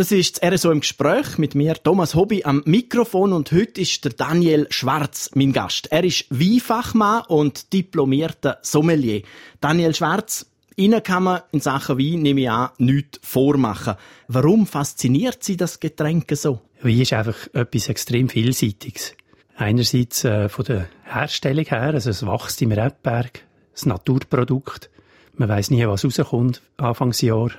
Das ist das RSO im Gespräch mit mir, Thomas Hobby, am Mikrofon und heute ist der Daniel Schwarz mein Gast. Er ist Weinfachmann und diplomierter Sommelier. Daniel Schwarz, Ihnen kann man in Sachen Wein, nehme ich an, nichts vormachen. Warum fasziniert Sie das Getränk so? Wein ist einfach etwas extrem Vielseitiges. Einerseits äh, von der Herstellung her, also es wächst im Rebberg, das Naturprodukt. Man weiß nie, was rauskommt Anfangsjahr.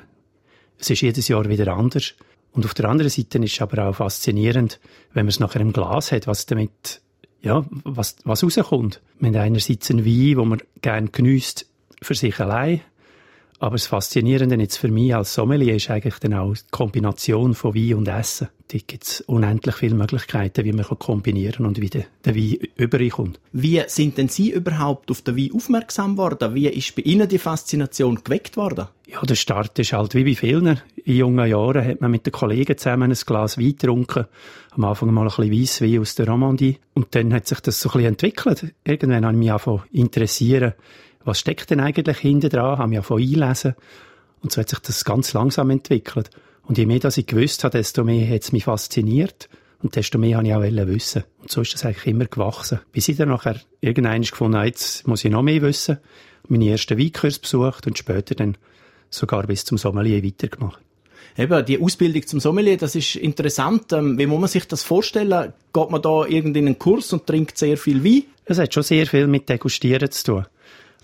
Es ist jedes Jahr wieder anders. Und auf der anderen Seite ist es aber auch faszinierend, wenn man es nachher im Glas hat, was damit, ja, was, was rauskommt. Wir haben einerseits einen Wein, wo man gerne genießt für sich allein, aber das Faszinierende jetzt für mich als Sommelier ist eigentlich dann auch die Kombination von Wein und Essen. Da gibt es unendlich viele Möglichkeiten, wie man kombinieren und wie der, der Wein überkommt. Wie sind denn Sie überhaupt auf den Wein aufmerksam worden? Wie ist bei Ihnen die Faszination geweckt worden? Ja, der Start ist halt wie bei vielen. In jungen Jahren hat man mit den Kollegen zusammen ein Glas Wein getrunken. Am Anfang mal ein bisschen Weisswein aus der Romandie. Und dann hat sich das so ein bisschen entwickelt. Irgendwann habe ich mich angefangen interessieren was steckt denn eigentlich hinter dran, habe mich ja von einlesen. Und so hat sich das ganz langsam entwickelt. Und je mehr das ich gewusst habe, desto mehr hat es mich fasziniert. Und desto mehr habe ich auch wissen. Und so ist das eigentlich immer gewachsen. Bis ich dann nachher irgendwann gefunden habe, jetzt muss ich noch mehr wissen. Meine ersten Weinkurs besucht und später dann sogar bis zum Sommelier weitergemacht. Eben, die Ausbildung zum Sommelier, das ist interessant. Ähm, wie muss man sich das vorstellen? Geht man da irgendeinen Kurs und trinkt sehr viel Wein? Es hat schon sehr viel mit Degustieren zu tun.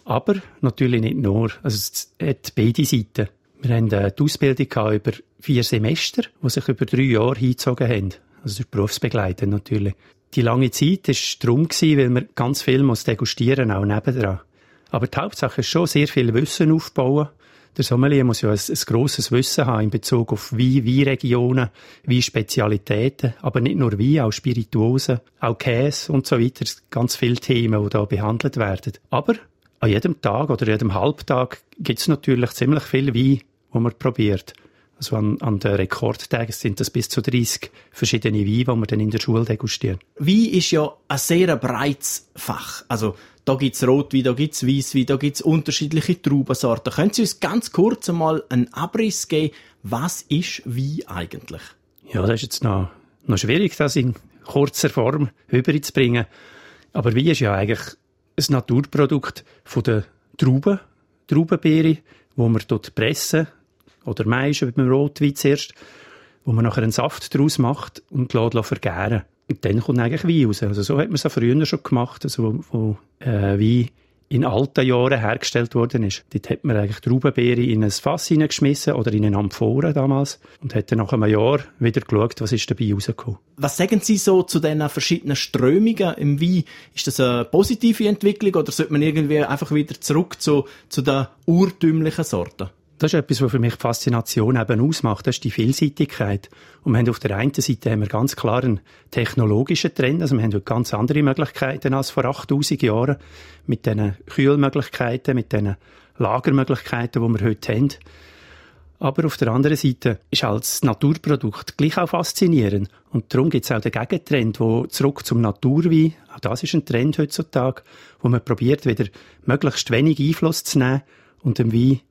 Aber natürlich nicht nur. Also es hat beide Seiten. Wir haben äh, die Ausbildung über vier Semester, die sich über drei Jahre hingezogen haben. Also durch Berufsbegleiter natürlich. Die lange Zeit war darum, weil wir ganz viel muss degustieren auch nebendran. Aber die Hauptsache ist schon sehr viel Wissen aufbauen. Der Sommelier muss ja ein, ein grosses Wissen haben in Bezug auf Wein, Weinregionen, Weinspezialitäten, aber nicht nur Wein, auch Spirituosen, auch Käse und so weiter. Ganz viele Themen, die da behandelt werden. Aber an jedem Tag oder jedem Halbtag gibt es natürlich ziemlich viel Wein, wo man probiert. Also an, an den Rekordtagen sind das bis zu 30 verschiedene Weine, die wir dann in der Schule degustieren. Wein ist ja ein sehr breites Fach. Also da gibt's Rotwein, da gibt's Weißwein, da gibt's unterschiedliche Traubensorten. Können Sie uns ganz kurz einmal einen Abriss geben, was ist Wein eigentlich? Ja, das ist jetzt noch, noch schwierig, das in kurzer Form überzubringen. Aber Wein ist ja eigentlich ein Naturprodukt von der Trauben, Traubenbeere, wo man dort pressen oder meischen mit dem Rotwein zuerst, wo man nachher einen Saft daraus macht und lässt vergären. Und dann kommt eigentlich Wein raus. Also so hat man es ja früher schon gemacht, also wo, wo äh, Wein in alten Jahren hergestellt worden ist. Dort hat man eigentlich Traubenbeere in ein Fass hineingeschmissen oder in eine Amphore damals und hat dann nach einem Jahr wieder geschaut, was ist dabei rausgekommen. Was sagen Sie so zu diesen verschiedenen Strömungen im Wein? Ist das eine positive Entwicklung oder sollte man irgendwie einfach wieder zurück zu, zu den urtümlichen Sorten? Das ist etwas, was für mich die Faszination eben ausmacht. Das ist die Vielseitigkeit. Und wir haben auf der einen Seite haben wir ganz klar einen technologischen Trend. Also wir haben heute ganz andere Möglichkeiten als vor 8000 Jahren. Mit diesen Kühlmöglichkeiten, mit diesen Lagermöglichkeiten, die wir heute haben. Aber auf der anderen Seite ist als Naturprodukt gleich auch faszinierend. Und darum gibt es auch den Gegentrend, wo zurück zum Naturwein, auch das ist ein Trend heutzutage, wo man probiert, wieder möglichst wenig Einfluss zu nehmen und dem Wein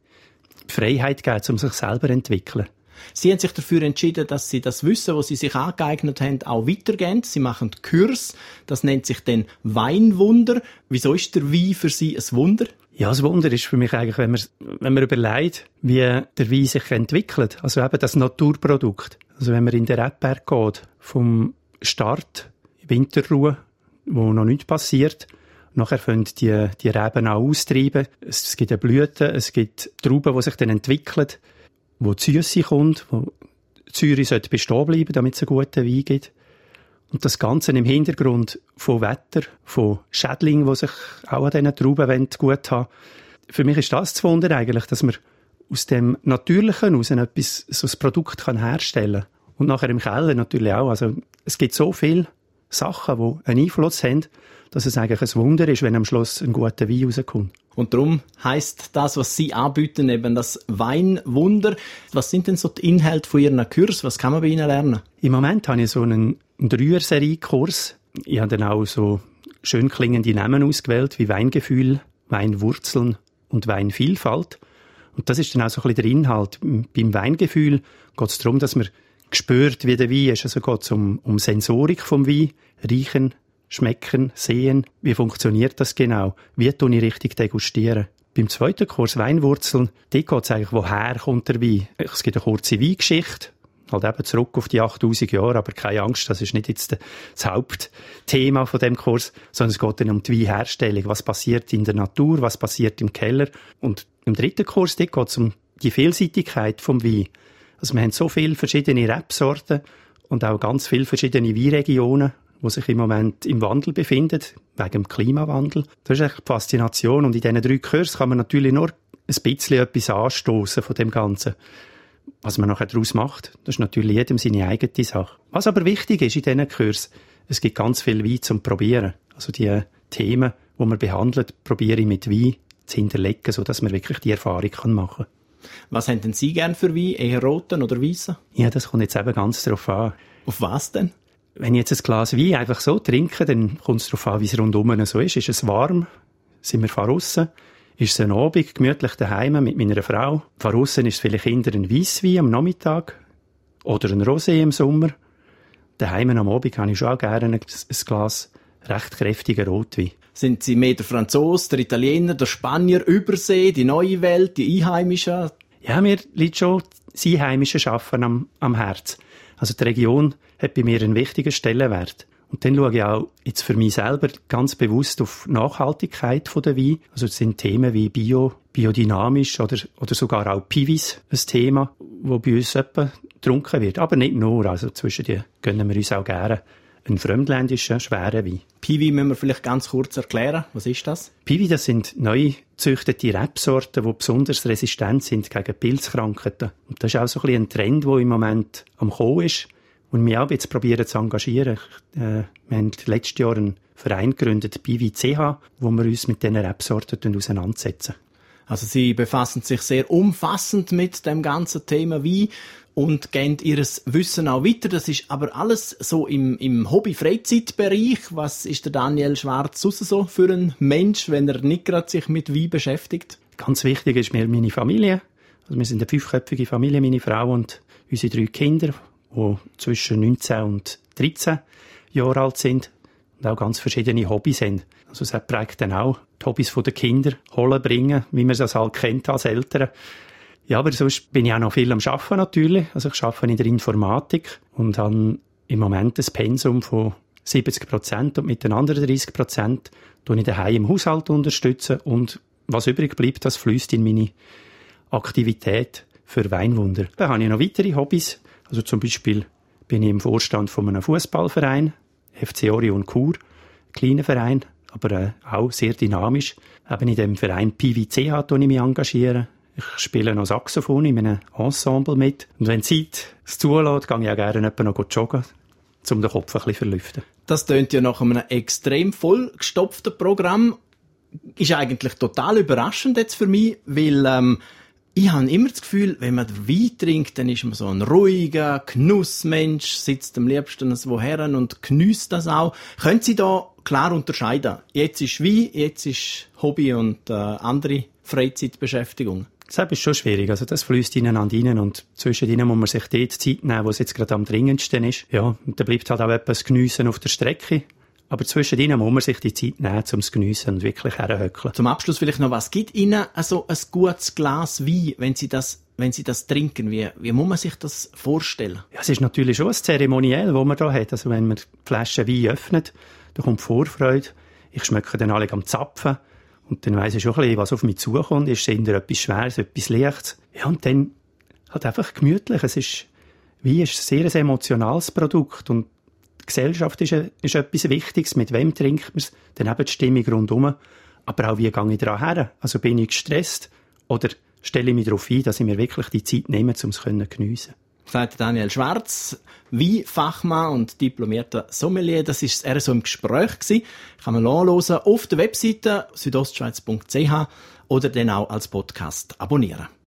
die Freiheit geben, um sich selber zu entwickeln. Sie haben sich dafür entschieden, dass Sie das Wissen, was Sie sich angeeignet haben, auch weitergeben. Sie machen Kurs. Das nennt sich dann Weinwunder. Wieso ist der Wein für Sie ein Wunder? Ja, das Wunder ist für mich eigentlich, wenn man, wenn man überlegt, wie der Wein sich entwickelt. Also eben das Naturprodukt. Also wenn man in den Rebberg geht, vom Start, Winterruhe, wo noch nichts passiert, Nachher können die, die Reben auch austreiben. Es, gibt eine Blüte, es gibt Trauben, die sich dann entwickeln, wo die Süße kommt, wo die Säure sollte bestehen bleiben, damit es einen guten Wein gibt. Und das Ganze im Hintergrund von Wetter, von Schädlingen, die sich auch an diesen Trauben gut haben Für mich ist das zu wundern eigentlich, dass man aus dem Natürlichen aus etwas, so ein Produkt kann herstellen kann. Und nachher im Keller natürlich auch. Also, es gibt so viele Sachen, die einen Einfluss haben dass es eigentlich ein Wunder ist, wenn am Schluss ein guter Wein rauskommt. Und darum heißt das, was Sie anbieten, eben das Weinwunder. Was sind denn so die Inhalte von Ihren Kurs? Was kann man bei Ihnen lernen? Im Moment habe ich so einen, Dreier-Serie-Kurs. Ich habe dann auch so schön klingende Namen ausgewählt, wie Weingefühl, Weinwurzeln und Weinvielfalt. Und das ist dann auch so ein bisschen der Inhalt. Beim Weingefühl geht es darum, dass man gespürt, wie der Wein ist. Also geht es um, um Sensorik vom Wein, riechen, schmecken, sehen. Wie funktioniert das genau? Wie tue ich richtig degustieren? Beim zweiten Kurs Weinwurzeln, dort geht es eigentlich, woher kommt der Wein? Es gibt eine kurze Weingeschichte, halt eben zurück auf die 8000 Jahre, aber keine Angst, das ist nicht jetzt das Hauptthema von dem Kurs, sondern es geht dann um die Weinherstellung. Was passiert in der Natur, was passiert im Keller? Und im dritten Kurs, geht es um die Vielseitigkeit vom Wein. Also wir haben so viele verschiedene Rebsorten und auch ganz viele verschiedene Weinregionen wo sich im Moment im Wandel befindet, wegen dem Klimawandel. Das ist echt die Faszination. Und in diesen drei Kursen kann man natürlich nur ein bisschen etwas anstoßen von dem Ganzen. Was man nachher daraus macht, das ist natürlich jedem seine eigene Sache. Was aber wichtig ist in diesen Kursen, es gibt ganz viel Wein zum Probieren. Also die Themen, die man behandelt, probiere ich mit Wein zu hinterlegen, sodass man wirklich die Erfahrung machen kann. Was haben denn Sie gern für Wein? Eher roten oder weißen? Ja, das kommt jetzt eben ganz darauf an. Auf was denn? Wenn ich jetzt ein Glas Wein einfach so trinke, dann kommt es darauf an, wie es rundum so ist. Ist es warm? Sind wir draussen? Ist es ein Abend, gemütlich daheim mit meiner Frau? Draussen ist es vielleicht eher ein Weisswein am Nachmittag oder ein Rosé im Sommer. Daheim am Abend habe ich schon auch gerne ein, Glas recht kräftiger Rotwein. Sind Sie mehr der Franzose, der Italiener, der Spanier, Übersee, die neue Welt, die Einheimischen? Ja, mir liegt schon das Einheimische Schaffen am, am Herz. Also die Region hat bei mir einen wichtigen Stellenwert. Und dann schaue ich auch jetzt für mich selber ganz bewusst auf Nachhaltigkeit der Wein. Also es sind Themen wie Bio, biodynamisch oder, oder sogar auch Pivis ein Thema, wo bei uns etwa getrunken wird. Aber nicht nur. Also zwischen die gönnen wir uns auch gerne einen fremdländischen, schweren Wein. Piwi müssen wir vielleicht ganz kurz erklären. Was ist das? Piwi, das sind neu gezüchtete Rebsorten, die besonders resistent sind gegen Pilzkrankheiten. Und das ist auch so ein, ein Trend, der im Moment am Kommen ist. Und wir auch jetzt probieren zu engagieren. Äh, wir haben letztes Jahr einen Verein gegründet, Piwi CH, wo wir uns mit diesen Rebsorten auseinandersetzen. Also Sie befassen sich sehr umfassend mit dem ganzen Thema Wein und gehen ihres Wissen auch weiter. Das ist aber alles so im, im Hobby-Freizeitbereich. Was ist der Daniel Schwarz so für ein Mensch, wenn er nicht gerade sich mit Wein beschäftigt? Ganz wichtig ist mir meine Familie. Also wir sind eine fünfköpfige Familie, meine Frau und unsere drei Kinder, die zwischen 19 und 13 Jahre alt sind und auch ganz verschiedene Hobbys haben. Also es prägt dann auch die Hobbys der Kinder, holen, bringen, wie man es halt kennt als Eltern. Ja, aber sonst bin ich auch noch viel am Arbeiten natürlich. Also ich arbeite in der Informatik und habe im Moment ein Pensum von 70 Prozent und mit den anderen 30 Prozent tue ich daheim im Haushalt unterstützen und was übrig bleibt, das fließt in meine Aktivität für Weinwunder. Dann habe ich noch weitere Hobbys. Also zum Beispiel bin ich im Vorstand von einem Fußballverein, FC Orion Chur, kleiner Verein, aber äh, auch sehr dynamisch. Eben in dem Verein PVCH ich mich engagieren. Ich spiele noch Saxophon in einem Ensemble mit. Und wenn die Zeit es zulässt, gehe ich auch gerne noch joggen, um den Kopf ein bisschen verlüften. Das tönt ja nach einem extrem vollgestopften Programm. Ist eigentlich total überraschend jetzt für mich, weil ähm, ich habe immer das Gefühl, wenn man Wein trinkt, dann ist man so ein ruhiger Genussmensch, sitzt am liebsten so her und genießt das auch. Können Sie da klar unterscheiden? Jetzt ist Wein, jetzt ist Hobby und äh, andere Freizeitbeschäftigung. Das ist schon schwierig. Also das fließt ineinander rein und zwischen ihnen muss man sich dort Zeit nehmen, wo es jetzt gerade am dringendsten ist. Ja, und da bleibt halt auch etwas Geniessen auf der Strecke. Aber zwischen ihnen muss man sich die Zeit nehmen, um es geniessen und wirklich herhöckeln. Zum Abschluss vielleicht noch, was gibt Ihnen also ein gutes Glas Wein, wenn Sie das wenn Sie das trinken, wie, wie muss man sich das vorstellen? Ja, es ist natürlich schon ein Zeremoniell, wo man da hat. Also wenn man die Flasche Wein öffnet, da kommt Vorfreude. Ich schmecke dann alle am Zapfen. Und dann weiss ich schon ein bisschen, was auf mich zukommt. Ist es etwas Schweres, etwas Leichtes? Ja, und dann halt einfach gemütlich. Es ist, wie ist ein sehr emotionales Produkt. Und die Gesellschaft ist, ist etwas Wichtiges. Mit wem trinkt man es? Dann eben die Stimmung rundherum. Aber auch, wie gehe ich daran her? Also bin ich gestresst? Oder stelle ich mich darauf ein, dass ich mir wirklich die Zeit nehme, um es zu geniessen? Sagt Daniel Schwarz, wie Fachmann und diplomierter Sommelier. Das ist eher so im Gespräch gewesen. Kann man nachhören auf der Webseite südostschweiz.ch oder dann auch als Podcast abonnieren.